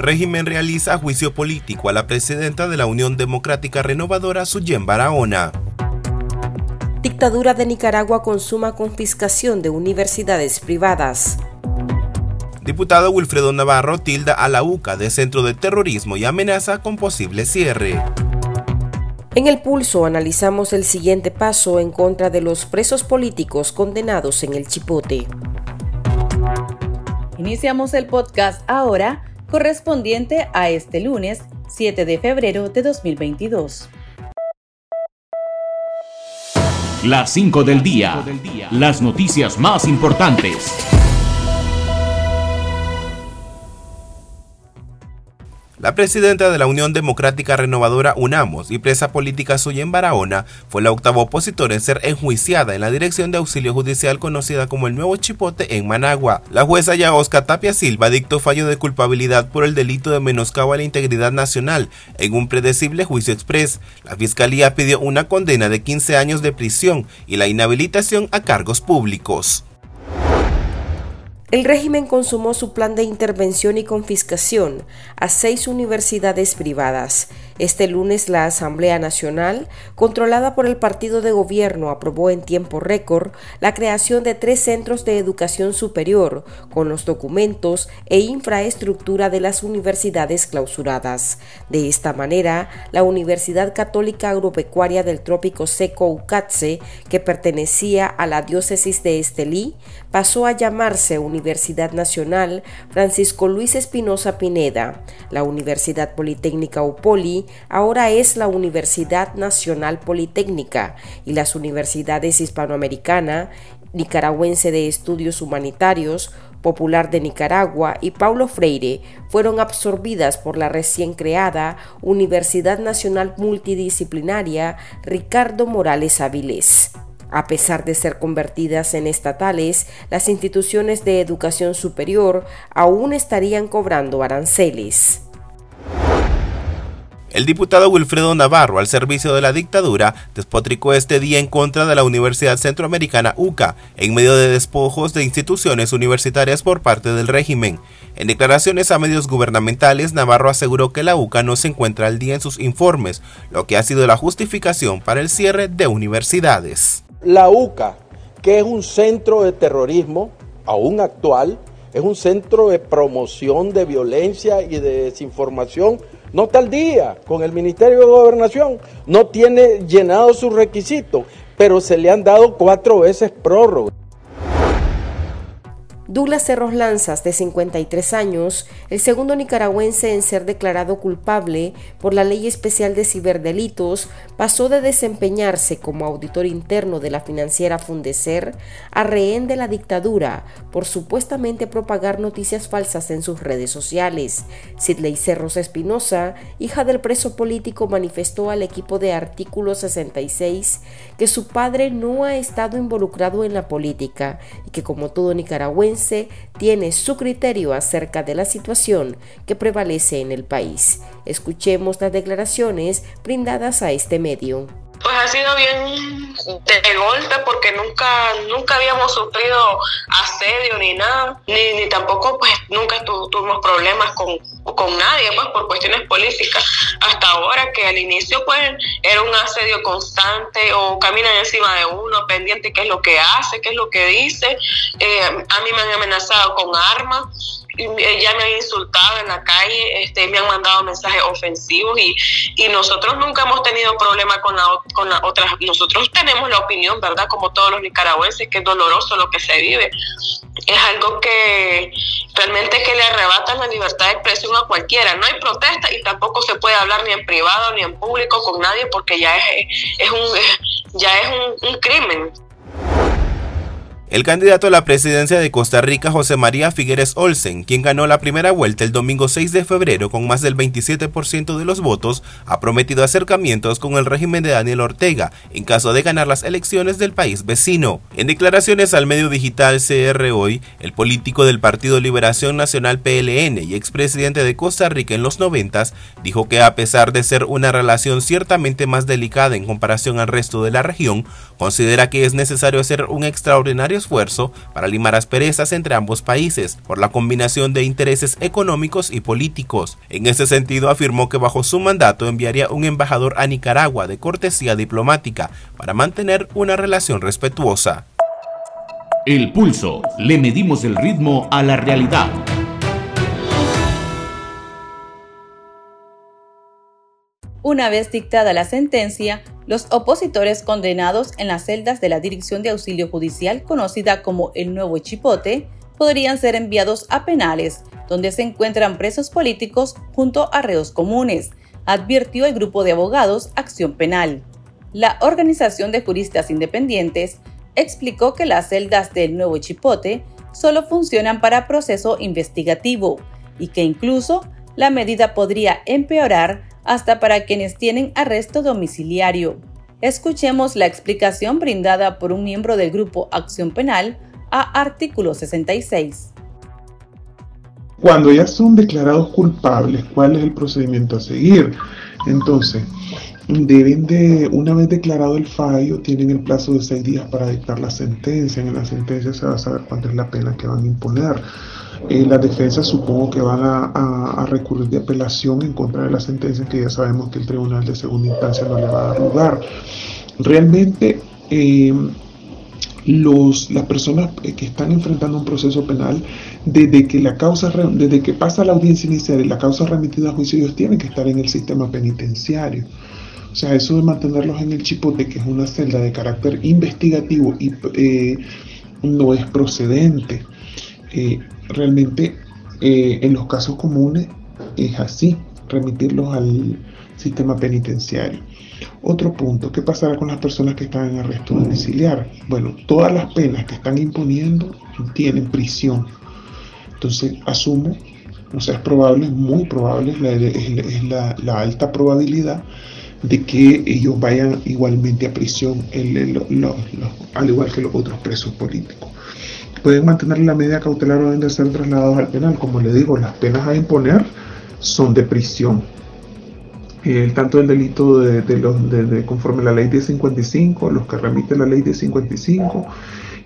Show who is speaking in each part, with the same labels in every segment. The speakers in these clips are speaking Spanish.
Speaker 1: Régimen realiza juicio político a la presidenta de la Unión Democrática Renovadora, Suyen Barahona.
Speaker 2: Dictadura de Nicaragua consuma confiscación de universidades privadas.
Speaker 1: Diputado Wilfredo Navarro tilda a la UCA de centro de terrorismo y amenaza con posible cierre.
Speaker 2: En el pulso analizamos el siguiente paso en contra de los presos políticos condenados en el Chipote.
Speaker 3: Iniciamos el podcast ahora correspondiente a este lunes 7 de febrero de 2022.
Speaker 4: Las 5 del día. Las noticias más importantes.
Speaker 1: La presidenta de la Unión Democrática Renovadora UNAMOS y presa política suya en Barahona fue la octava opositora en ser enjuiciada en la Dirección de Auxilio Judicial conocida como el Nuevo Chipote en Managua. La jueza Yaosca Tapia Silva dictó fallo de culpabilidad por el delito de menoscabo a la integridad nacional en un predecible juicio express. La fiscalía pidió una condena de 15 años de prisión y la inhabilitación a cargos públicos.
Speaker 2: El régimen consumó su plan de intervención y confiscación a seis universidades privadas. Este lunes la Asamblea Nacional, controlada por el partido de gobierno, aprobó en tiempo récord la creación de tres centros de educación superior con los documentos e infraestructura de las universidades clausuradas. De esta manera, la Universidad Católica Agropecuaria del Trópico Seco Ucatse, que pertenecía a la diócesis de Estelí, pasó a llamarse Universidad Nacional Francisco Luis Espinosa Pineda. La Universidad Politécnica UPOLI ahora es la Universidad Nacional Politécnica y las universidades hispanoamericana, nicaragüense de estudios humanitarios, Popular de Nicaragua y Paulo Freire fueron absorbidas por la recién creada Universidad Nacional Multidisciplinaria Ricardo Morales Avilés. A pesar de ser convertidas en estatales, las instituciones de educación superior aún estarían cobrando aranceles.
Speaker 1: El diputado Wilfredo Navarro, al servicio de la dictadura, despotricó este día en contra de la Universidad Centroamericana UCA, en medio de despojos de instituciones universitarias por parte del régimen. En declaraciones a medios gubernamentales, Navarro aseguró que la UCA no se encuentra al día en sus informes, lo que ha sido la justificación para el cierre de universidades.
Speaker 5: La UCA, que es un centro de terrorismo, aún actual, es un centro de promoción de violencia y de desinformación, no está al día con el Ministerio de Gobernación, no tiene llenado sus requisitos, pero se le han dado cuatro veces prórroga.
Speaker 2: Douglas Cerros Lanzas, de 53 años, el segundo nicaragüense en ser declarado culpable por la Ley Especial de Ciberdelitos, pasó de desempeñarse como auditor interno de la financiera Fundecer a rehén de la dictadura por supuestamente propagar noticias falsas en sus redes sociales. Sidley Cerros Espinosa, hija del preso político, manifestó al equipo de Artículo 66 que su padre no ha estado involucrado en la política y que como todo nicaragüense tiene su criterio acerca de la situación que prevalece en el país. Escuchemos las declaraciones brindadas a este medio.
Speaker 6: Pues ha sido bien de golpe porque nunca nunca habíamos sufrido asedio ni nada, ni, ni tampoco pues nunca tuvimos problemas con, con nadie pues por cuestiones políticas. Hasta ahora que al inicio pues era un asedio constante o caminan encima de uno pendiente qué es lo que hace, qué es lo que dice. Eh, a mí me han amenazado con armas ya me han insultado en la calle, este, me han mandado mensajes ofensivos y, y nosotros nunca hemos tenido problema con la, con la otras, nosotros tenemos la opinión, ¿verdad? Como todos los nicaragüenses, que es doloroso lo que se vive. Es algo que realmente que le arrebata la libertad de expresión a cualquiera. No hay protesta y tampoco se puede hablar ni en privado ni en público con nadie porque ya es, es un, ya es un crimen.
Speaker 1: El candidato a la presidencia de Costa Rica, José María Figueres Olsen, quien ganó la primera vuelta el domingo 6 de febrero con más del 27% de los votos, ha prometido acercamientos con el régimen de Daniel Ortega en caso de ganar las elecciones del país vecino. En declaraciones al medio digital CR Hoy, el político del Partido Liberación Nacional PLN y expresidente de Costa Rica en los 90 dijo que a pesar de ser una relación ciertamente más delicada en comparación al resto de la región, considera que es necesario hacer un extraordinario esfuerzo para limar asperezas entre ambos países por la combinación de intereses económicos y políticos. En ese sentido, afirmó que bajo su mandato enviaría un embajador a Nicaragua de cortesía diplomática para mantener una relación respetuosa.
Speaker 4: El pulso. Le medimos el ritmo a la realidad.
Speaker 3: Una vez dictada la sentencia, los opositores condenados en las celdas de la Dirección de Auxilio Judicial, conocida como el Nuevo Chipote, podrían ser enviados a penales, donde se encuentran presos políticos junto a reos comunes, advirtió el grupo de abogados Acción Penal. La Organización de Juristas Independientes explicó que las celdas del Nuevo Chipote solo funcionan para proceso investigativo y que incluso la medida podría empeorar hasta para quienes tienen arresto domiciliario. Escuchemos la explicación brindada por un miembro del Grupo Acción Penal a artículo 66.
Speaker 7: Cuando ya son declarados culpables, ¿cuál es el procedimiento a seguir? Entonces, deben de, una vez declarado el fallo, tienen el plazo de seis días para dictar la sentencia. En la sentencia se va a saber cuánto es la pena que van a imponer. Eh, las defensas supongo que van a, recurrir de apelación en contra de la sentencia que ya sabemos que el tribunal de segunda instancia no le va a dar lugar. Realmente eh, los, las personas que están enfrentando un proceso penal, desde que la causa, desde que pasa la audiencia inicial y la causa remitida a juicio, ellos tienen que estar en el sistema penitenciario. O sea, eso de mantenerlos en el chipote, que es una celda de carácter investigativo y eh, no es procedente. Eh, realmente eh, en los casos comunes es así, remitirlos al sistema penitenciario. Otro punto, ¿qué pasará con las personas que están en arresto domiciliar? Bueno, todas las penas que están imponiendo tienen prisión. Entonces, asumo, o sea, es probable, muy probable, es la, alta probabilidad de que ellos vayan igualmente a prisión, al igual que los otros presos políticos pueden mantener la medida cautelar o deben de ser trasladados al penal. Como le digo, las penas a imponer son de prisión. El, tanto el delito de, los, de, conforme a la ley 1055, los que remite la ley 1055,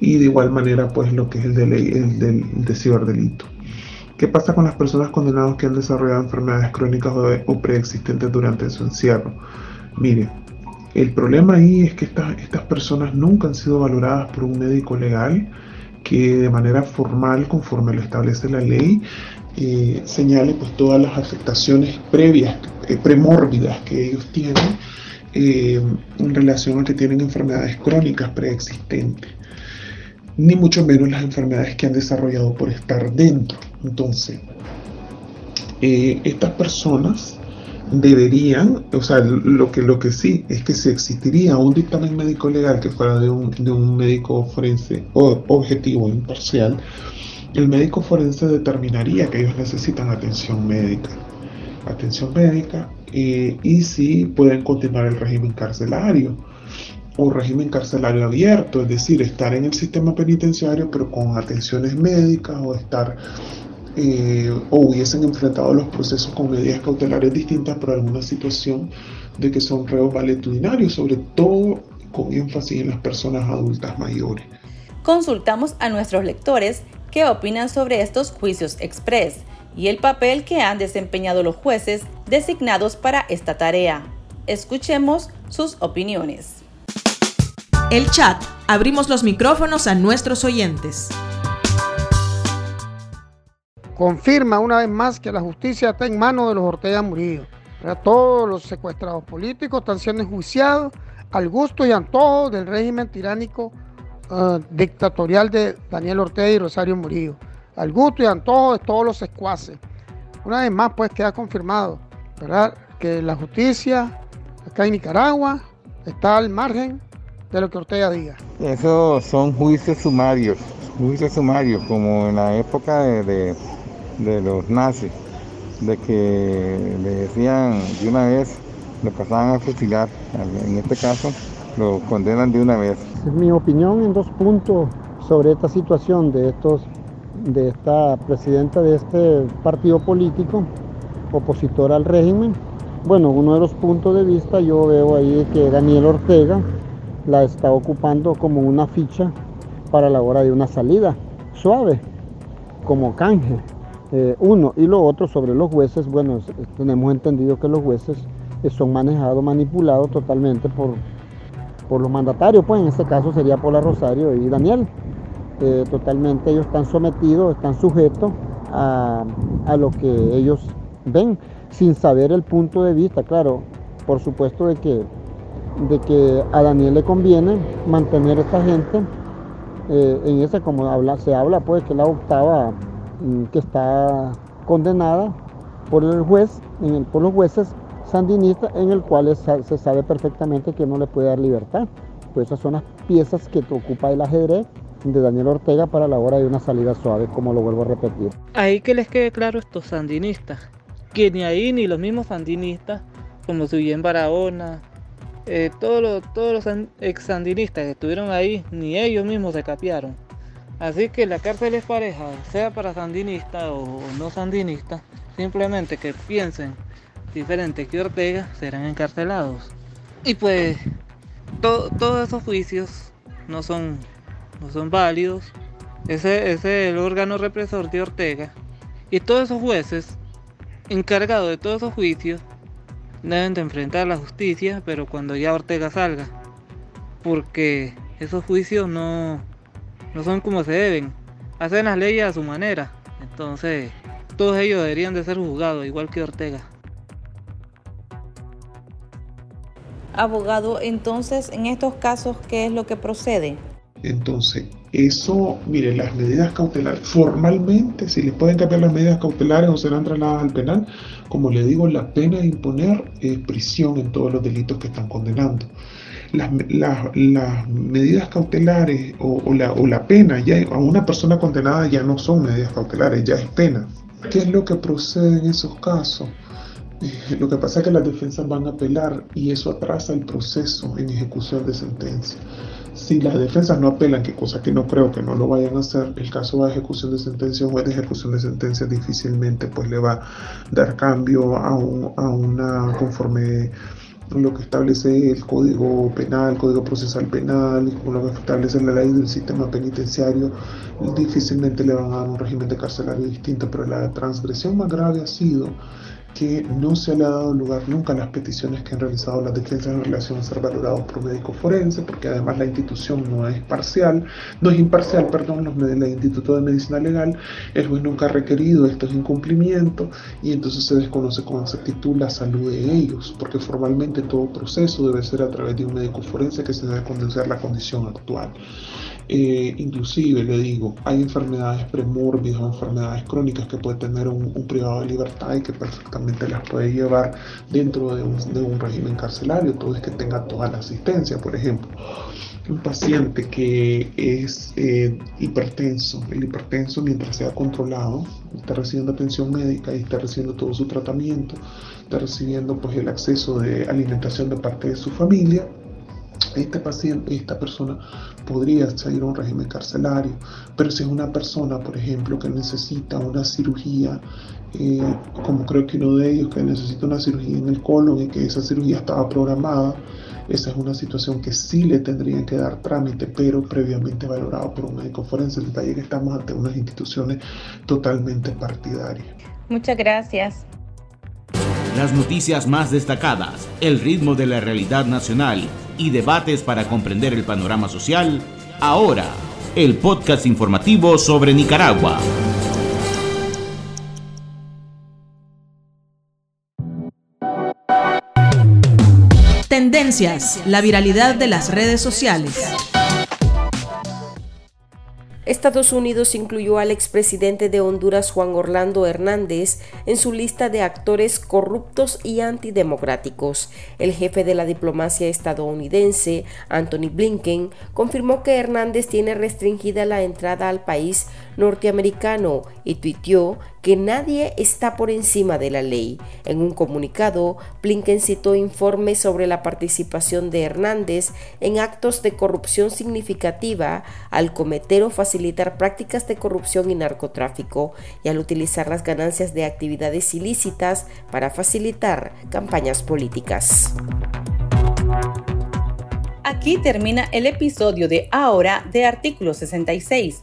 Speaker 7: y de igual manera pues lo que es el de, de ciberdelito. ¿Qué pasa con las personas condenadas que han desarrollado enfermedades crónicas o, preexistentes durante su encierro? Mire, el problema ahí es que estas, estas personas nunca han sido valoradas por un médico legal, que de manera formal, conforme lo establece la ley, eh, señale pues todas las afectaciones previas, eh, premórbidas que ellos tienen eh, en relación a que tienen enfermedades crónicas preexistentes, ni mucho menos las enfermedades que han desarrollado por estar dentro. Entonces, estas personas deberían, o sea, lo que, lo que sí es que si existiría un dictamen médico legal que fuera de un, de un médico forense o objetivo, imparcial, el médico forense determinaría que ellos necesitan atención médica. Atención médica eh, y si pueden continuar el régimen carcelario o régimen carcelario abierto, es decir, estar en el sistema penitenciario pero con atenciones médicas o estar eh, o hubiesen enfrentado los procesos con medidas cautelares distintas por alguna situación de que son reos valetudinarios, sobre todo con énfasis en las personas adultas mayores.
Speaker 3: Consultamos a nuestros lectores qué opinan sobre estos juicios express y el papel que han desempeñado los jueces designados para esta tarea. Escuchemos sus opiniones.
Speaker 8: El chat. Abrimos los micrófonos a nuestros oyentes
Speaker 9: confirma una vez más que la justicia está en manos de los Ortega Murillo. Todos los secuestrados políticos están siendo enjuiciados al gusto y antojo del régimen tiránico eh, dictatorial de Daniel Ortega y Rosario Murillo. Al gusto y antojo de todos los secuaces. Una vez más, pues queda confirmado que la justicia acá en Nicaragua está al margen de lo que Ortega diga.
Speaker 10: Esos son juicios sumarios, juicios sumarios, como en la época de, de, los nazis, de que le decían de una vez, lo pasaban a fusilar. En este caso, lo condenan de una vez.
Speaker 9: Es mi opinión en dos puntos sobre esta situación de estos de esta presidenta de este partido político opositor al régimen. Bueno, uno de los puntos de vista yo veo ahí que Daniel Ortega la está ocupando como una ficha para la hora de una salida suave, como canje. Eh, uno y lo otro sobre los jueces, bueno, tenemos entendido que los jueces son manejados, manipulados totalmente por, por los mandatarios, pues en este caso sería Pola Rosario y Daniel. Eh, totalmente ellos están sometidos, están sujetos a, a, lo que ellos ven, sin saber el punto de vista, claro, por supuesto de que, de que a Daniel le conviene mantener a esta gente eh, en ese, como habla, se habla, pues que la octava mm, que está condenada por el juez, por los jueces sandinistas, en el cual se sabe perfectamente que no le puede dar libertad. Pues esas son las piezas que ocupa el ajedrez de Daniel Ortega para la hora de una salida suave, como lo vuelvo a repetir.
Speaker 11: Ahí que les quede claro estos sandinistas, que ni ahí ni los mismos sandinistas, como en Barahona, eh, todos, los, todos los ex sandinistas que estuvieron ahí, ni ellos mismos se capiaron. Así que la cárcel es pareja, sea para sandinistas o no sandinistas, simplemente que piensen diferente que Ortega serán encarcelados. Y pues todos esos juicios no son no son válidos. Ese, es el órgano represor de Ortega. Y todos esos jueces encargados de todos esos juicios deben de enfrentar la justicia, pero cuando ya Ortega salga. Porque esos juicios no, no son como se deben. Hacen las leyes a su manera. Entonces, todos ellos deberían de ser juzgados, igual que Ortega.
Speaker 3: Abogado, entonces, en estos casos, ¿qué es lo que procede?
Speaker 7: Entonces, eso, mire, las medidas cautelares, formalmente, si les pueden cambiar las medidas cautelares o serán trasladadas al penal, como le digo, la pena de imponer es prisión en todos los delitos que están condenando. Las, medidas cautelares o, la, o, la, pena ya a una persona condenada ya no son medidas cautelares, ya es pena. ¿Qué es lo que procede en esos casos? Eh, lo que pasa es que las defensas van a apelar y eso atrasa el proceso en ejecución de sentencia si las defensas no apelan, que cosa que no creo que no lo vayan a hacer, el caso de ejecución de sentencia, o de ejecución de sentencia difícilmente pues le va a dar cambio a, a una conforme lo que establece el Código Penal, el Código Procesal Penal, y lo que establece la ley del sistema penitenciario, difícilmente le van a dar un régimen de carcelario distinto, pero la transgresión más grave ha sido que no se le ha dado lugar nunca a las peticiones que han realizado las defensas en relación a ser valorados por médico forense, porque además la institución no es parcial, no es imparcial, perdón, los, el Instituto de Medicina Legal, el juez nunca ha requerido estos incumplimientos y entonces se desconoce con exactitud la salud de ellos, porque formalmente todo proceso debe ser a través de un médico forense que se debe condensar la condición actual. Eh, inclusive, le digo, hay enfermedades premórbidas o enfermedades crónicas que puede tener un, privado de libertad y que perfectamente las puede llevar dentro de un, régimen carcelario, todo es que tenga toda la asistencia, por ejemplo. Un paciente que es eh, hipertenso, el hipertenso mientras sea controlado, está recibiendo atención médica y está recibiendo todo su tratamiento, está recibiendo pues el acceso de alimentación de parte de su familia, este paciente, esta persona podría salir a un régimen carcelario, pero si es una persona, por ejemplo, que necesita una cirugía, eh, como creo que uno de ellos que necesita una cirugía en el colon y que esa cirugía estaba programada, esa es una situación que sí le tendrían que dar trámite, pero previamente valorado por un médico forense. El detalle que estamos ante unas instituciones totalmente partidarias.
Speaker 3: Muchas gracias.
Speaker 4: Las noticias más destacadas, el ritmo de la realidad nacional y debates para comprender el panorama social, ahora, el podcast informativo sobre Nicaragua.
Speaker 8: Tendencias, la viralidad de las redes sociales.
Speaker 2: Estados Unidos incluyó al expresidente de Honduras Juan Orlando Hernández en su lista de actores corruptos y antidemocráticos. El jefe de la diplomacia estadounidense, Anthony Blinken, confirmó que Hernández tiene restringida la entrada al país norteamericano y tuiteó que nadie está por encima de la ley. En un comunicado, Blinken citó informes sobre la participación de Hernández en actos de corrupción significativa al cometer o facilitar prácticas de corrupción y narcotráfico y al utilizar las ganancias de actividades ilícitas para facilitar campañas políticas.
Speaker 3: Aquí termina el episodio de Ahora de Artículo 66.